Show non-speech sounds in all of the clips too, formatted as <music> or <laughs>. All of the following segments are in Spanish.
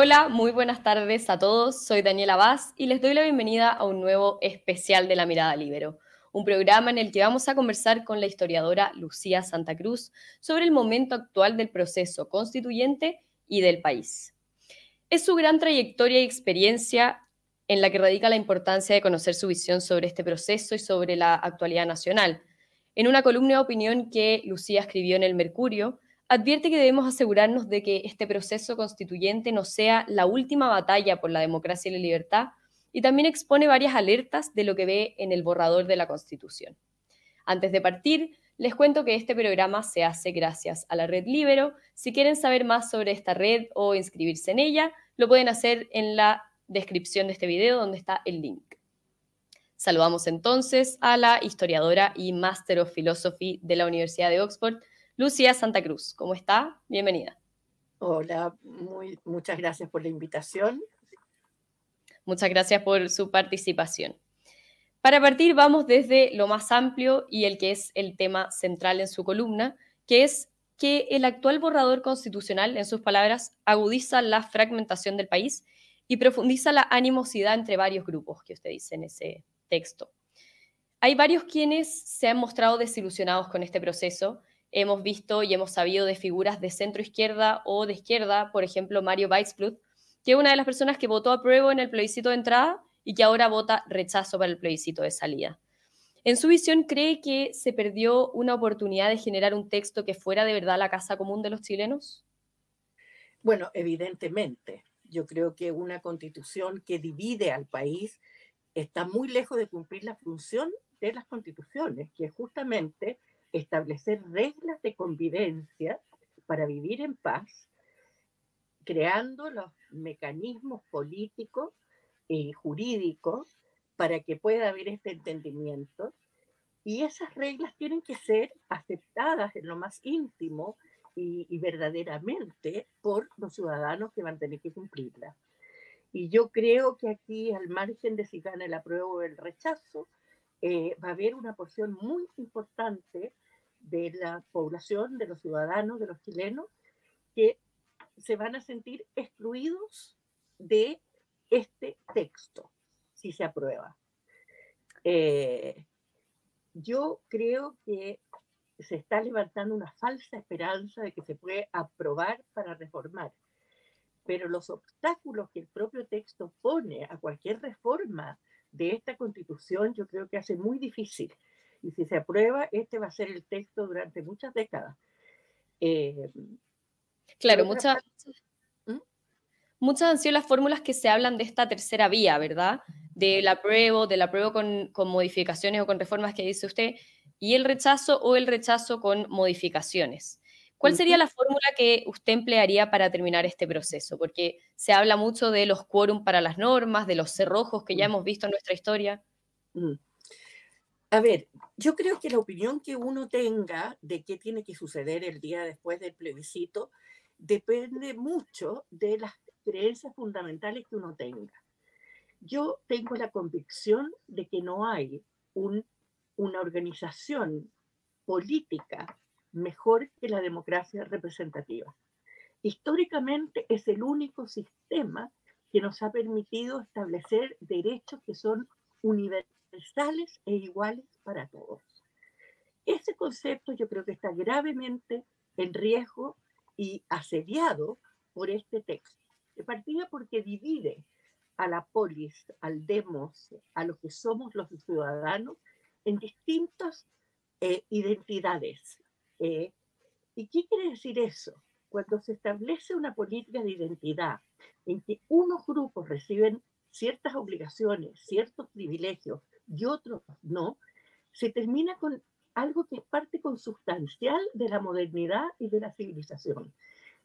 Hola, muy buenas tardes a todos. Soy Daniela Vaz y les doy la bienvenida a un nuevo especial de La Mirada Libero, un programa en el que vamos a conversar con la historiadora Lucía Santa Cruz sobre el momento actual del proceso constituyente y del país. Es su gran trayectoria y experiencia en la que radica la importancia de conocer su visión sobre este proceso y sobre la actualidad nacional. En una columna de opinión que Lucía escribió en El Mercurio, advierte que debemos asegurarnos de que este proceso constituyente no sea la última batalla por la democracia y la libertad, y también expone varias alertas de lo que ve en el borrador de la Constitución. Antes de partir, les cuento que este programa se hace gracias a la red Libero. Si quieren saber más sobre esta red o inscribirse en ella, lo pueden hacer en la descripción de este video donde está el link. Saludamos entonces a la historiadora y Master of Philosophy de la Universidad de Oxford, Lucía Santa Cruz. ¿Cómo está? Bienvenida. Hola, muy, muchas gracias por la invitación. Muchas gracias por su participación. Para partir, vamos desde lo más amplio y el que es el tema central en su columna, que es que el actual borrador constitucional, en sus palabras, agudiza la fragmentación del país y profundiza la animosidad entre varios grupos que usted dice en ese texto. Hay varios quienes se han mostrado desilusionados con este proceso hemos visto y hemos sabido de figuras de centro izquierda o de izquierda, por ejemplo, Mario Weissblut, que es una de las personas que votó a prueba en el plebiscito de entrada y que ahora vota rechazo para el plebiscito de salida. En su visión, ¿cree que se perdió una oportunidad de generar un texto que fuera de verdad la casa común de los chilenos? Bueno, evidentemente. Yo creo que una constitución que divide al país está muy lejos de cumplir la función de las constituciones, que es justamente establecer reglas de convivencia para vivir en paz, creando los mecanismos políticos y jurídicos para que pueda haber este entendimiento. Y esas reglas tienen que ser aceptadas en lo más íntimo y, verdaderamente por los ciudadanos que van a tener que cumplirlas. Y yo creo que aquí, al margen de si gana el apruebo o el rechazo, eh, va a haber una porción muy importante de la población, de los ciudadanos, de los chilenos, que se van a sentir excluidos de este texto, si se aprueba. Eh, yo creo que se está levantando una falsa esperanza de que se puede aprobar para reformar, pero los obstáculos que el propio texto pone a cualquier reforma de esta constitución yo creo que hace muy difícil y si se aprueba, este va a ser el texto durante muchas décadas. Eh, claro, muchas, ¿Mm? muchas han sido las fórmulas que se hablan de esta tercera vía, ¿verdad? Del apruebo, del apruebo con, con modificaciones o con reformas que dice usted, y el rechazo o el rechazo con modificaciones. ¿Cuál sería la fórmula que usted emplearía para terminar este proceso? Porque se habla mucho de los quórum para las normas, de los cerrojos que ya hemos visto en nuestra historia. Mm. A ver, yo creo que la opinión que uno tenga de qué tiene que suceder el día después del plebiscito depende mucho de las creencias fundamentales que uno tenga. Yo tengo la convicción de que no hay una organización política mejor que la democracia representativa. Históricamente es el único sistema que nos ha permitido establecer derechos que son universales e iguales para todos. Ese concepto yo creo que está gravemente en riesgo y asediado por este texto. De partida porque divide a la polis, al demos, a lo que somos los ciudadanos en distintas eh, identidades. Eh, ¿Y qué quiere decir eso? Cuando se establece una política de identidad en que unos grupos reciben ciertas obligaciones, ciertos privilegios y otros no, se termina con algo que es parte consustancial de la modernidad y de la civilización,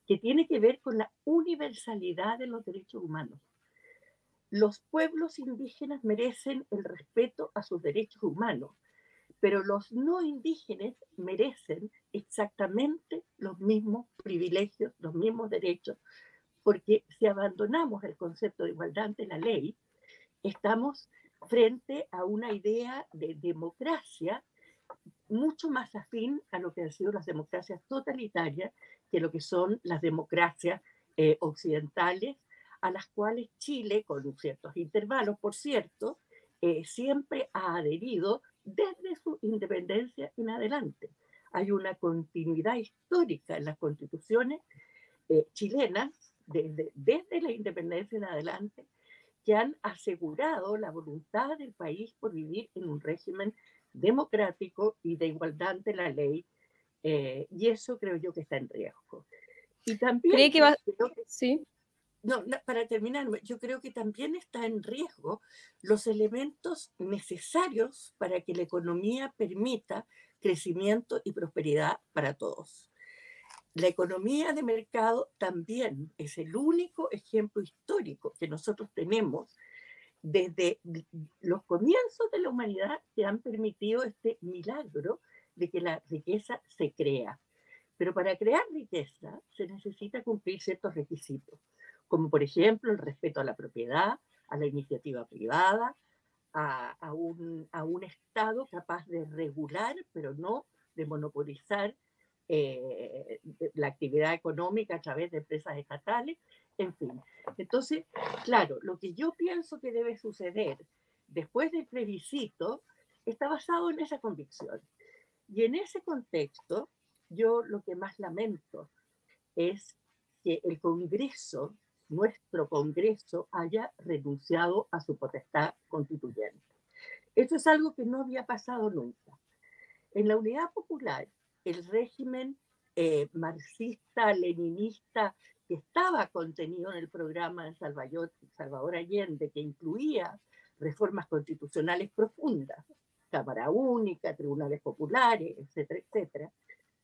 que tiene que ver con la universalidad de los derechos humanos. Los pueblos indígenas merecen el respeto a sus derechos humanos, pero los no indígenas merecen exactamente los mismos privilegios, los mismos derechos, porque si abandonamos el concepto de igualdad ante la ley, estamos frente a una idea de democracia mucho más afín a lo que han sido las democracias totalitarias que lo que son las democracias eh, occidentales, a las cuales Chile, con ciertos intervalos, por cierto, eh, siempre ha adherido desde su independencia en adelante. Hay una continuidad histórica en las constituciones eh, chilenas, desde, desde la independencia en adelante, que han asegurado la voluntad del país por vivir en un régimen democrático y de igualdad ante la ley. Eh, y eso creo yo que está en riesgo. Y también... ¿Cree que va... sí. No, para terminar, yo creo que también está en riesgo los elementos necesarios para que la economía permita crecimiento y prosperidad para todos. La economía de mercado también es el único ejemplo histórico que nosotros tenemos desde los comienzos de la humanidad que han permitido este milagro de que la riqueza se crea. Pero para crear riqueza se necesita cumplir ciertos requisitos, como por ejemplo el respeto a la propiedad, a la iniciativa privada, a, un, a un Estado capaz de regular, pero no de monopolizar eh, la actividad económica a través de empresas estatales, en fin. Entonces, claro, lo que yo pienso que debe suceder después del plebiscito está basado en esa convicción. Y en ese contexto, yo lo que más lamento es que el Congreso, nuestro Congreso, haya renunciado a su potestad constituyente. Esto es algo que no había pasado nunca. En la Unidad Popular, el régimen eh, marxista-leninista que estaba contenido en el programa de Salvador, Salvador Allende, que incluía reformas constitucionales profundas, Cámara Única, tribunales populares, etcétera, etcétera,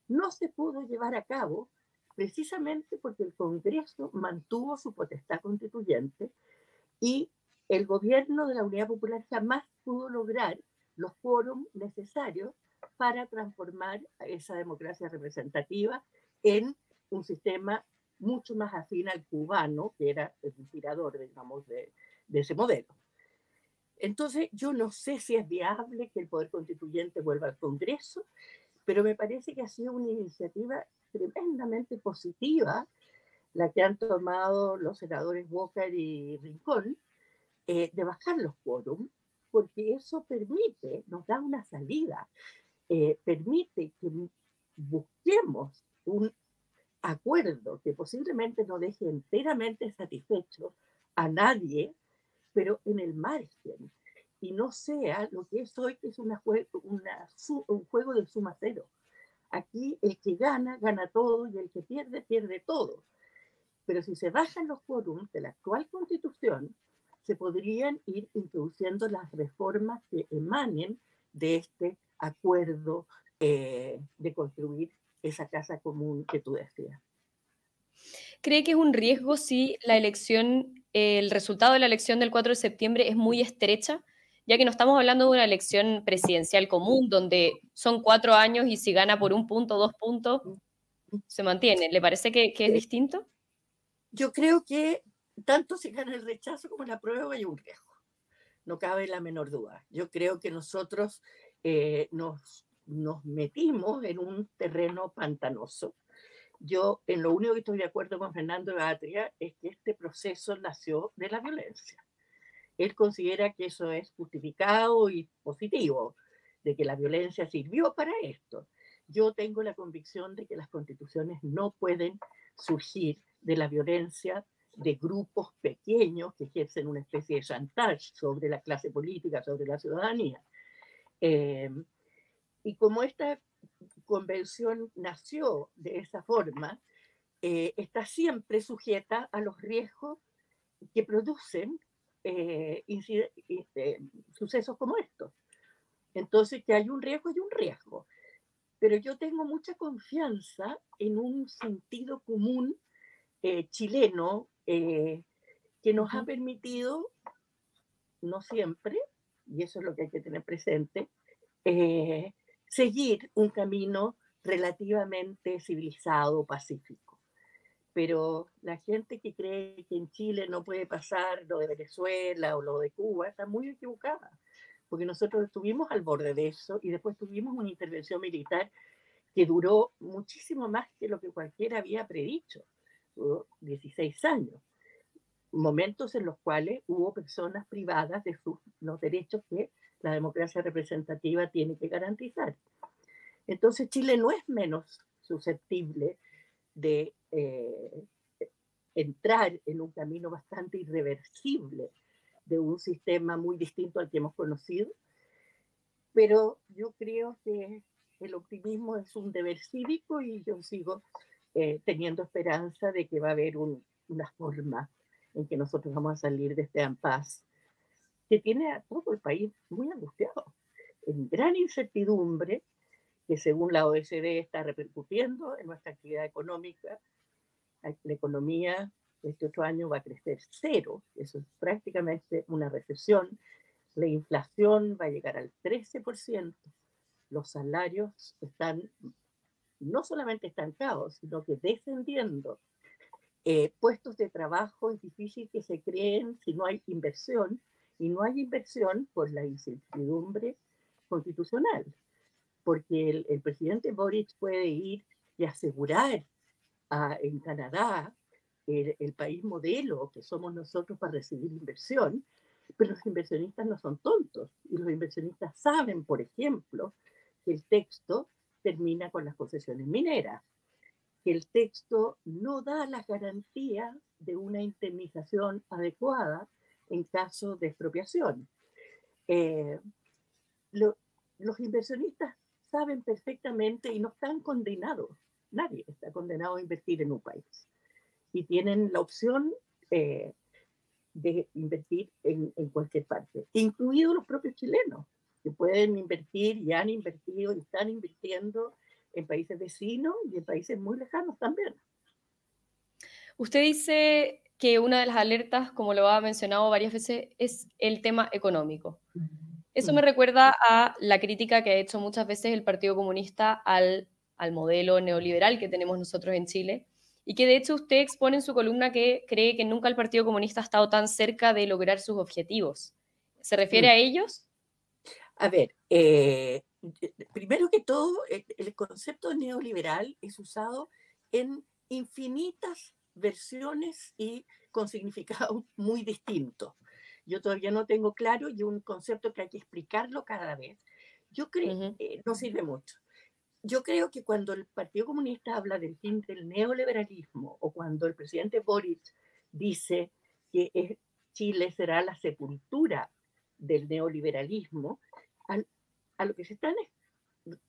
no se pudo llevar a cabo precisamente porque el Congreso mantuvo su potestad constituyente y el gobierno de la Unidad Popular jamás pudo lograr los quórum necesarios para transformar esa democracia representativa en un sistema mucho más afín al cubano, que era el inspirador, digamos, de, de ese modelo. Entonces, yo no sé si es viable que el Poder Constituyente vuelva al Congreso, pero me parece que ha sido una iniciativa tremendamente positiva la que han tomado los senadores Walker y Rincón, eh, de bajar los quórum, porque eso permite, nos da una salida. Eh, permite que busquemos un acuerdo que posiblemente no deje enteramente satisfecho a nadie, pero en el margen, y no sea lo que es hoy, que es una, una un juego de suma cero. Aquí el que gana, gana todo, y el que pierde, pierde todo. Pero si se bajan los quórums de la actual constitución, se podrían ir introduciendo las reformas que emanen de este acuerdo eh, de construir esa casa común que tú decías. ¿Cree que es un riesgo si la elección, el resultado de la elección del 4 de septiembre es muy estrecha? Ya que no estamos hablando de una elección presidencial común, donde son cuatro años y si gana por un punto, dos puntos, se mantiene. ¿Le parece que, que es distinto? Yo creo que tanto si gana el rechazo como la prueba hay un riesgo. No cabe la menor duda. Yo creo que nosotros eh, nos, nos metimos en un terreno pantanoso. Yo en lo único que estoy de acuerdo con Fernando Gatria es que este proceso nació de la violencia. Él considera que eso es justificado y positivo, de que la violencia sirvió para esto. Yo tengo la convicción de que las constituciones no pueden surgir de la violencia de grupos pequeños que ejercen una especie de chantage sobre la clase política, sobre la ciudadanía. Eh, y como esta convención nació de esa forma, eh, está siempre sujeta a los riesgos que producen eh, este, sucesos como estos. Entonces, que hay un riesgo y un riesgo. Pero yo tengo mucha confianza en un sentido común chileno que nos ha permitido, no siempre, y eso es lo que hay que tener presente, eh, seguir un camino relativamente civilizado, pacífico. Pero la gente que cree que en Chile no puede pasar lo de Venezuela o lo de Cuba está muy equivocada, porque nosotros estuvimos al borde de eso y después tuvimos una intervención militar que duró muchísimo más que lo que cualquiera había predicho, 16 años. momentos en los cuales hubo personas privadas de sus, los derechos que la democracia representativa tiene que garantizar. Entonces Chile no es menos susceptible de eh, entrar en un camino bastante irreversible de un sistema muy distinto al que hemos conocido, pero yo creo que el optimismo es un deber cívico y yo sigo eh, teniendo esperanza de que va a haber una forma en que nosotros vamos a salir de este impasse que tiene a todo el país muy angustiado, en gran incertidumbre, que según la OSD está repercutiendo en nuestra actividad económica. La economía este otro año va a crecer cero, eso es prácticamente una recesión. La inflación va a llegar al 13%. Los salarios están no solamente estancados, sino que descendiendo. Eh, puestos de trabajo es difícil que se creen si no hay inversión y no hay inversión por la incertidumbre constitucional, porque el, presidente Boric puede ir y asegurar a, en Canadá el, el, país modelo que somos nosotros para recibir inversión, pero los inversionistas no son tontos y los inversionistas saben, por ejemplo, que el texto termina con las concesiones mineras, que el texto no da las garantías de una indemnización adecuada en caso de expropiación. Eh, los inversionistas saben perfectamente y no están condenados, nadie está condenado a invertir en un país. Y tienen la opción eh, de invertir en, en, cualquier parte, incluidos los propios chilenos, que pueden invertir y han invertido y están invirtiendo en países vecinos y en países muy lejanos también. Usted dice que una de las alertas, como lo ha mencionado varias veces, es el tema económico. Eso me recuerda a la crítica que ha hecho muchas veces el Partido Comunista al, al modelo neoliberal que tenemos nosotros en Chile y que de hecho usted expone en su columna que cree que nunca el Partido Comunista ha estado tan cerca de lograr sus objetivos. ¿Se refiere mm. a ellos? A ver, eh, primero que todo, el concepto neoliberal es usado en infinitas versiones y con significado <laughs> muy distintos. Yo todavía no tengo claro y un concepto que hay que explicarlo cada vez. Yo creo que eh, no sirve mucho. Yo creo que cuando el Partido Comunista habla del fin del neoliberalismo o cuando el presidente Boric dice que Chile será la sepultura del neoliberalismo, a lo que se están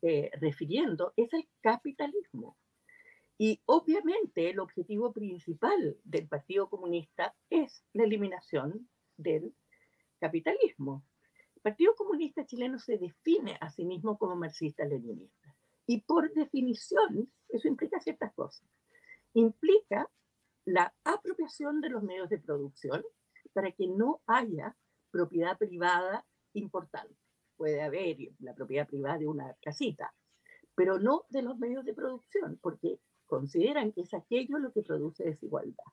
eh, refiriendo es el capitalismo. Y obviamente el objetivo principal del Partido Comunista es la eliminación del capitalismo. El Partido Comunista chileno se define a sí mismo como marxista-leninista. Y por definición, eso implica ciertas cosas. Implica la apropiación de los medios de producción para que no haya propiedad privada importante. Puede haber la propiedad privada de una casita, pero no de los medios de producción, porque consideran que es aquello lo que produce desigualdad.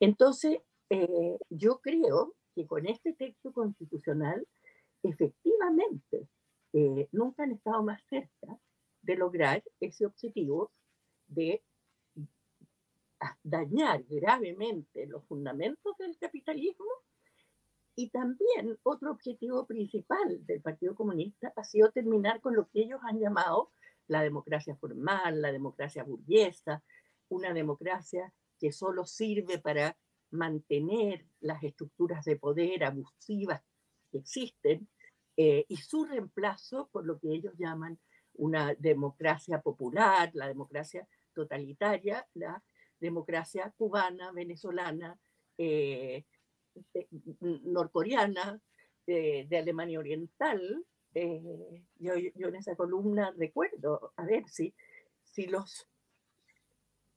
Entonces, eh, yo creo que con este texto constitucional, efectivamente, eh, nunca han estado más cerca de lograr ese objetivo de dañar gravemente los fundamentos del capitalismo. Y también otro objetivo principal del Partido Comunista ha sido terminar con lo que ellos han llamado la democracia formal, la democracia burguesa, una democracia que solo sirve para mantener las estructuras de poder abusivas que existen eh, y su reemplazo por lo que ellos llaman una democracia popular, la democracia totalitaria, la democracia cubana, venezolana, eh, norcoreana, de Alemania Oriental, eh, yo, yo, en esa columna recuerdo, a ver si, si los,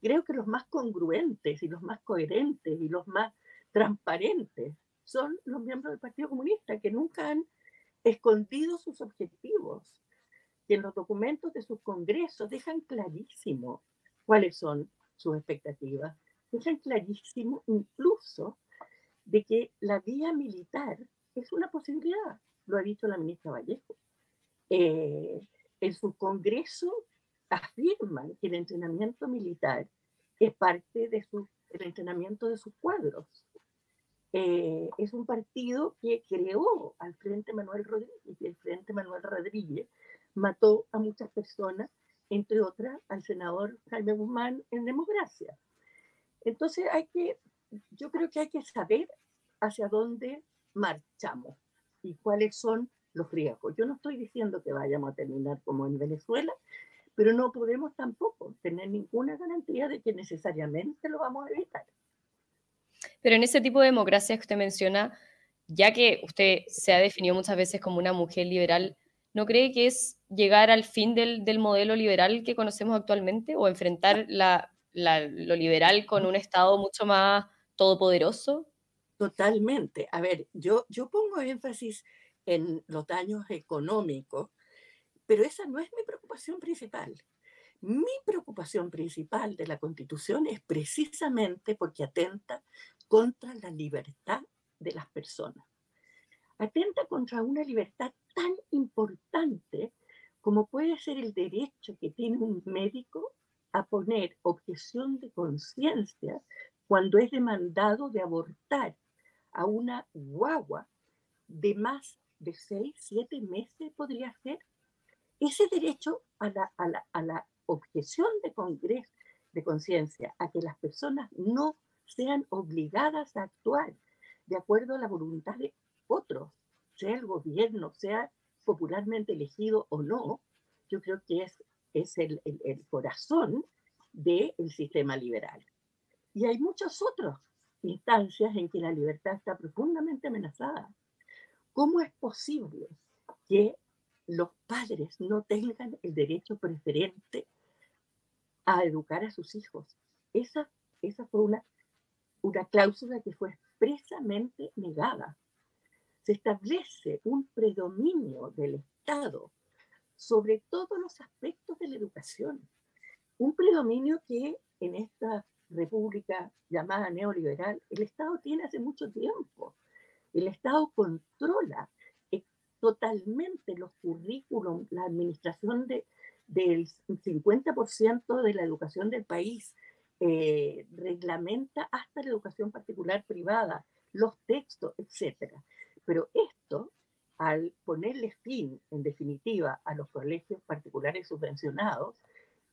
creo que los más congruentes y los más coherentes y los más transparentes son los miembros del Partido Comunista que nunca han escondido sus objetivos, que en los documentos de sus congresos dejan clarísimo cuáles son sus expectativas, dejan clarísimo incluso de que la vía militar es una posibilidad lo ha dicho la ministra Vallejo. Eh, en su congreso afirman que el entrenamiento militar es parte de su, el entrenamiento de sus cuadros. eh, es un partido que creó al Frente Manuel Rodríguez y el Frente Manuel Rodríguez mató a muchas personas, entre otras al senador Jaime Guzmán en democracia. Entonces hay que, yo creo que hay que saber hacia dónde marchamos y cuáles son los riesgos. Yo no estoy diciendo que vayamos a terminar como en Venezuela, pero no podemos tampoco tener ninguna garantía de que necesariamente lo vamos a evitar. Pero en ese tipo de democracia que usted menciona, ya que usted se ha definido muchas veces como una mujer liberal, ¿no cree que es llegar al fin del, del modelo liberal que conocemos actualmente o enfrentar la, la, lo liberal con un Estado mucho más todopoderoso? Totalmente. A ver, yo, yo pongo énfasis en los daños económicos, pero esa no es mi preocupación principal. Mi preocupación principal de la Constitución es precisamente porque atenta contra la libertad de las personas. Atenta contra una libertad tan importante como puede ser el derecho que tiene un médico a poner objeción de conciencia cuando es demandado de abortar a una guagua de más de seis, siete meses podría ser. Ese derecho a la, a la, a la objeción de, de conciencia, a que las personas no sean obligadas a actuar de acuerdo a la voluntad de otros, sea el gobierno, sea popularmente elegido o no, yo creo que es, es el, el, corazón del sistema liberal. Y hay muchas otras instancias en que la libertad está profundamente amenazada. ¿Cómo es posible que los padres no tengan el derecho preferente a educar a sus hijos? Esa, esa fue una, una cláusula que fue expresamente negada. Se establece un predominio del Estado sobre todos los aspectos de la educación. Un predominio que en esta república llamada neoliberal el Estado tiene hace mucho tiempo. El Estado controla eh, totalmente los currículums, la administración de, del 50% de la educación del país, eh, reglamenta hasta la educación particular privada, los textos, etc. Pero esto, al ponerle fin, en definitiva, a los colegios particulares subvencionados,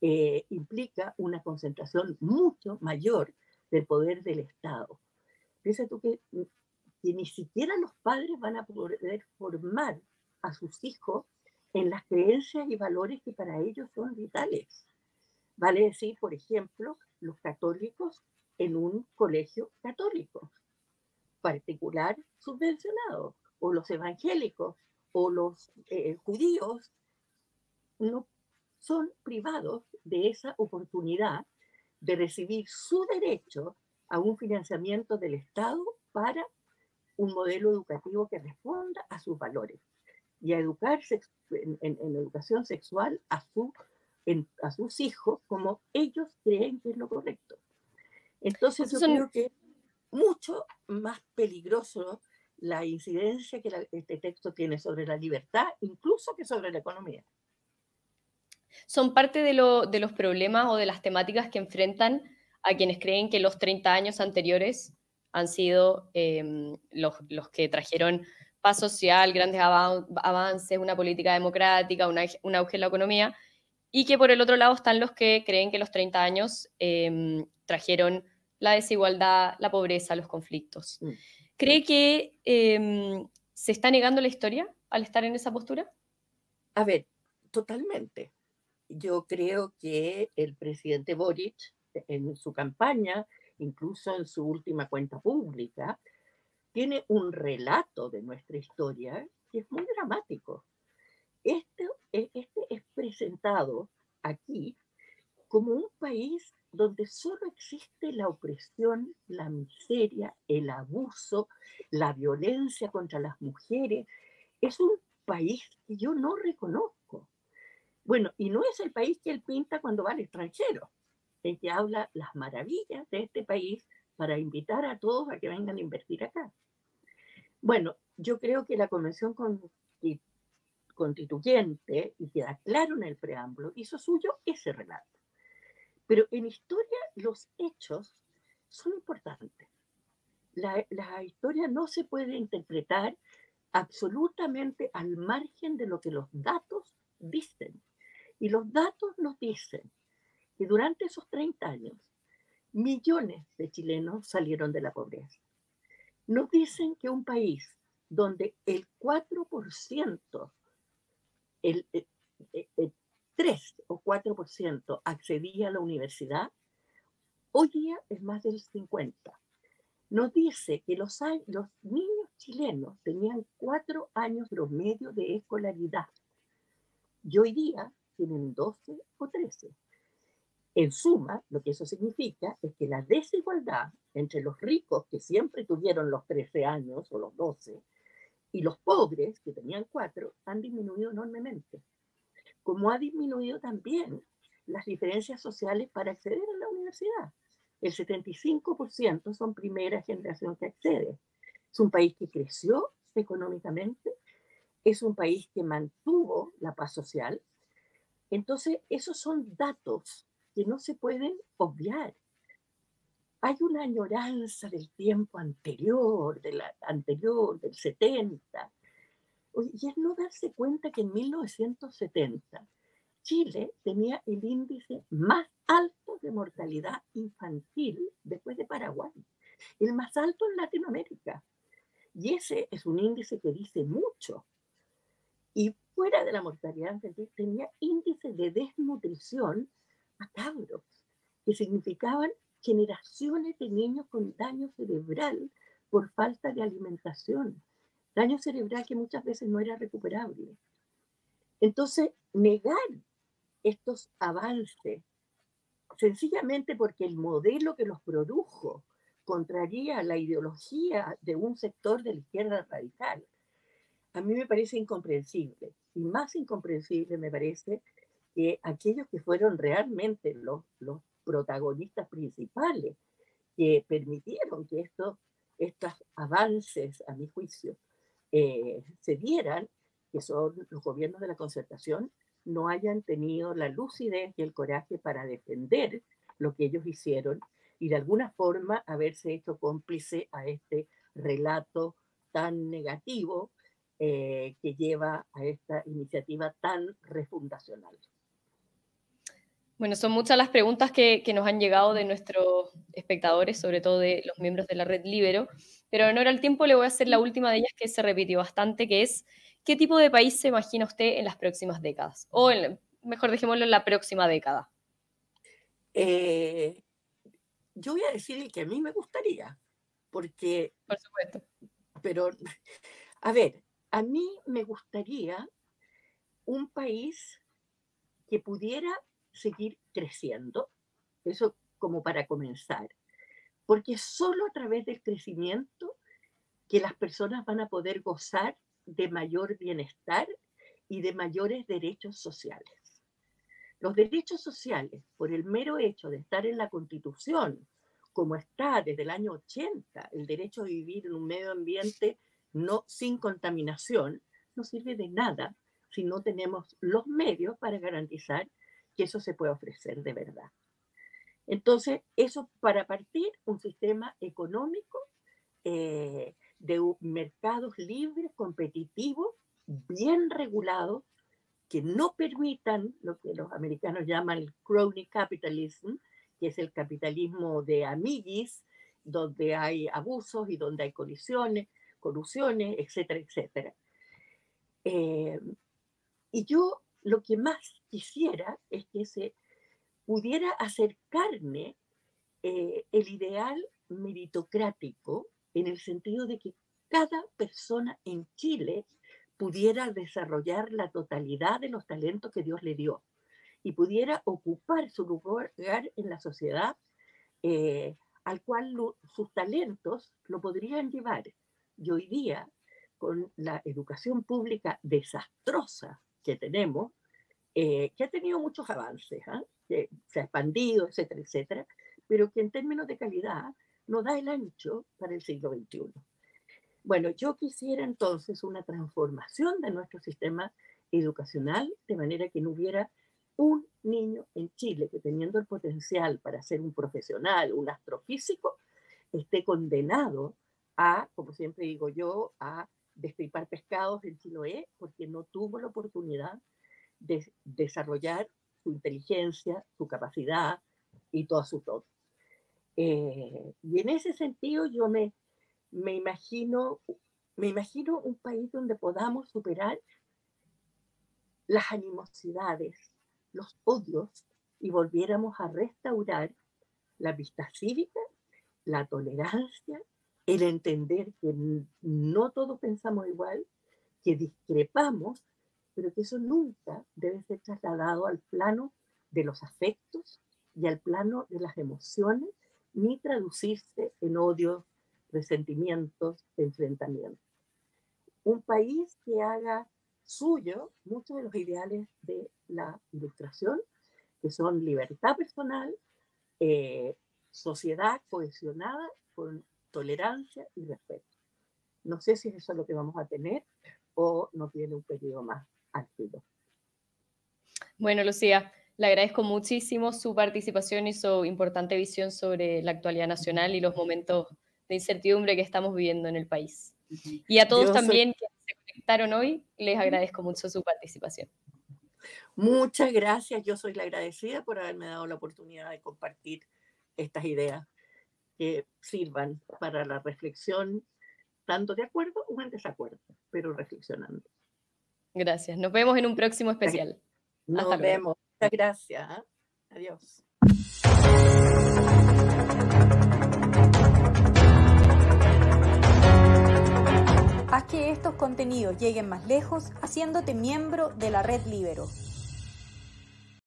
eh, implica una concentración mucho mayor del poder del Estado. Piensa tú que que ni siquiera los padres van a poder formar a sus hijos en las creencias y valores que para ellos son vitales. Vale decir, por ejemplo, los católicos en un colegio católico, particular subvencionado, o los evangélicos, o los eh, judíos, no son privados de esa oportunidad de recibir su derecho a un financiamiento del Estado para un modelo educativo que responda a sus valores y a educarse en, en, educación sexual a, su, a sus hijos como ellos creen que es lo correcto. Entonces yo creo que mucho más peligroso la incidencia que este texto tiene sobre la libertad, incluso que sobre la economía. Son parte de, lo, de los problemas o de las temáticas que enfrentan a quienes creen que los 30 años anteriores han sido em, los, que trajeron paz social, grandes avances, una política democrática, un auge en la economía, y que por el otro lado están los que creen que los 30 años eh, trajeron la desigualdad, la pobreza, los conflictos. Mm. ¿Cree que eh, se está negando la historia al estar en esa postura? A ver, totalmente. Yo creo que el presidente Boric en su campaña incluso en su última cuenta pública, tiene un relato de nuestra historia que es muy dramático. Este, este es presentado aquí como un país donde solo existe la opresión, la miseria, el abuso, la violencia contra las mujeres. Es un país que yo no reconozco. Bueno, y no es el país que él pinta cuando va al extranjero en que habla las maravillas de este país para invitar a todos a que vengan a invertir acá. Bueno, yo creo que la Convención Constituyente, y queda claro en el preámbulo, hizo suyo ese relato. Pero en historia los hechos son importantes. la, historia no se puede interpretar absolutamente al margen de lo que los datos dicen. Y los datos nos dicen que durante esos 30 años, millones de chilenos salieron de la pobreza. Nos dicen que un país donde el 4%, el, el, el 3 o 4% accedía a la universidad, hoy día es más del 50% nos dice que los, los niños chilenos tenían cuatro años promedio de escolaridad y hoy día tienen 12 o 13. En suma, lo que eso significa es que la desigualdad entre los ricos, que siempre tuvieron los 13 años o los 12, y los pobres, que tenían 4, han disminuido enormemente. Como ha disminuido también las diferencias sociales para acceder a la universidad el 75% son primera generación que accede. Es un país que creció económicamente, es un país que mantuvo la paz social. Entonces, esos son datos que no se pueden obviar. Hay una añoranza del tiempo anterior, de la, anterior, del 70. Y es no darse cuenta que en 1970 Chile tenía el índice más alto de mortalidad infantil después de Paraguay, el más alto en Latinoamérica. Y ese es un índice que dice mucho. Y fuera de la mortalidad infantil tenía índices de desnutrición macabros, que significaban generaciones de niños con daño cerebral por falta de alimentación, daño cerebral que muchas veces no era recuperable. Entonces, negar estos avances, sencillamente porque el modelo que los produjo contraría la ideología de un sector de la izquierda radical, a mí me parece incomprensible. Y más incomprensible me parece que aquellos que fueron realmente los, protagonistas principales que permitieron que estos avances, a mi juicio, eh, se dieran, que son los gobiernos de la concertación, no hayan tenido la lucidez y el coraje para defender lo que ellos hicieron y de alguna forma haberse hecho cómplice a este relato tan negativo eh, que lleva a esta iniciativa tan refundacional. Bueno, son muchas las preguntas que, que, nos han llegado de nuestros espectadores, sobre todo de los miembros de la red Libero, pero en hora al tiempo le voy a hacer la última de ellas que se repitió bastante, que es ¿qué tipo de país se imagina usted en las próximas décadas? O mejor dejémoslo en la próxima década. Eh, yo voy a decir el que a mí me gustaría, porque... Por supuesto. Pero, a ver, a mí me gustaría un país que pudiera seguir creciendo, eso como para comenzar, porque solo a través del crecimiento que las personas van a poder gozar de mayor bienestar y de mayores derechos sociales. Los derechos sociales, por el mero hecho de estar en la Constitución, como está desde el año 80, el derecho a vivir en un medio ambiente no sin contaminación, no sirve de nada si no tenemos los medios para garantizar que eso se pueda ofrecer de verdad. Entonces, eso para partir un sistema económico eh, de mercados libres, competitivos, bien regulados, que no permitan lo que los americanos llaman el crony capitalism, que es el capitalismo de amiguis, donde hay abusos y donde hay colisiones, colusiones, etcétera, etcétera. Eh, y yo lo que más quisiera es que se pudiera acercarme eh, el ideal meritocrático en el sentido de que cada persona en Chile pudiera desarrollar la totalidad de los talentos que Dios le dio y pudiera ocupar su lugar en la sociedad eh, al cual sus talentos lo podrían llevar. Y hoy día, con la educación pública desastrosa que tenemos, eh, que ha tenido muchos avances, ¿ah? que se ha expandido, etcétera, etcétera, pero que en términos de calidad no da el ancho para el siglo XXI. Bueno, yo quisiera entonces una transformación de nuestro sistema educacional de manera que no hubiera un niño en Chile que teniendo el potencial para ser un profesional, un astrofísico, esté condenado a, como siempre digo yo, a destripar pescados en Chiloé porque no tuvo la oportunidad de desarrollar su inteligencia, su capacidad y toda su todo. Eh, y en ese sentido yo me, me, imagino, me imagino un país donde podamos superar las animosidades, los odios y volviéramos a restaurar la vista cívica, la tolerancia, el entender que no todos pensamos igual, que discrepamos, pero que eso nunca debe ser trasladado al plano de los afectos y al plano de las emociones, ni traducirse en odio, resentimientos, enfrentamientos. Un país que haga suyo muchos de los ideales de la ilustración, que son libertad personal, eh, sociedad cohesionada con tolerancia y respeto. No sé si eso es lo que vamos a tener o no tiene un periodo más Bueno, Lucía, le agradezco muchísimo su participación y su importante visión sobre la actualidad nacional y los momentos de incertidumbre que estamos viviendo en el país. Y a todos también que se conectaron hoy, les agradezco mucho su participación. Muchas gracias, yo soy la agradecida por haberme dado la oportunidad de compartir estas ideas que sirvan para la reflexión, tanto de acuerdo o en desacuerdo, pero reflexionando. Gracias. Nos vemos en un próximo especial. <laughs> Nos vemos. Muchas gracias. ¿eh? Adiós. Haz que estos contenidos lleguen más lejos haciéndote miembro de la red Libero.